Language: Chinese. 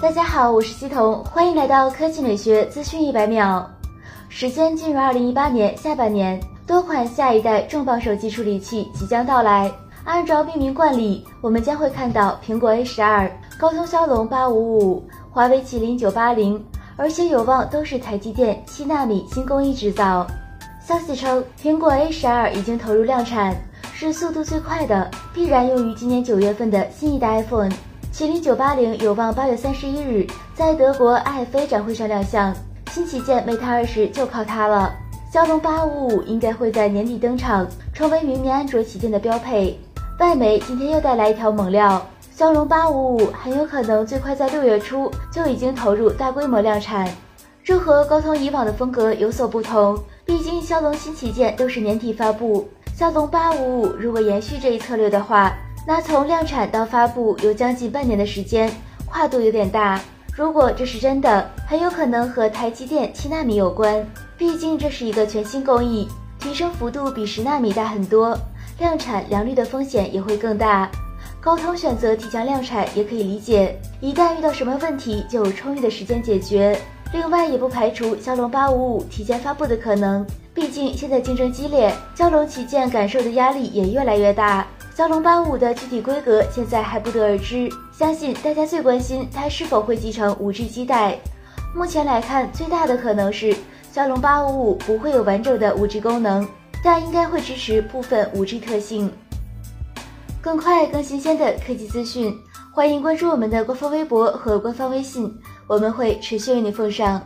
大家好，我是西彤，欢迎来到科技美学资讯一百秒。时间进入二零一八年下半年，多款下一代重磅手机处理器即将到来。按照命名惯例，我们将会看到苹果 A 十二、高通骁龙八五五、华为麒麟九八零，而且有望都是台积电七纳米新工艺制造。消息称，苹果 A 十二已经投入量产，是速度最快的，必然用于今年九月份的新一代 iPhone。麒麟九八零有望八月三十一日在德国 IFA 展会上亮相，新旗舰 Mate 二十就靠它了。骁龙八五五应该会在年底登场，成为明年安卓旗舰的标配。外媒今天又带来一条猛料，骁龙八五五很有可能最快在六月初就已经投入大规模量产，这和高通以往的风格有所不同。毕竟骁龙新旗舰都是年底发布，骁龙八五五如果延续这一策略的话。那从量产到发布有将近半年的时间，跨度有点大。如果这是真的，很有可能和台积电七纳米有关。毕竟这是一个全新工艺，提升幅度比十纳米大很多，量产良率的风险也会更大。高通选择提前量产也可以理解，一旦遇到什么问题，就有充裕的时间解决。另外，也不排除骁龙八五五提前发布的可能。毕竟现在竞争激烈，骁龙旗舰感受的压力也越来越大。骁龙八五的具体规格现在还不得而知，相信大家最关心它是否会继承五 G 基带。目前来看，最大的可能是骁龙八五五不会有完整的五 G 功能，但应该会支持部分五 G 特性。更快更新鲜的科技资讯，欢迎关注我们的官方微博和官方微信，我们会持续为你奉上。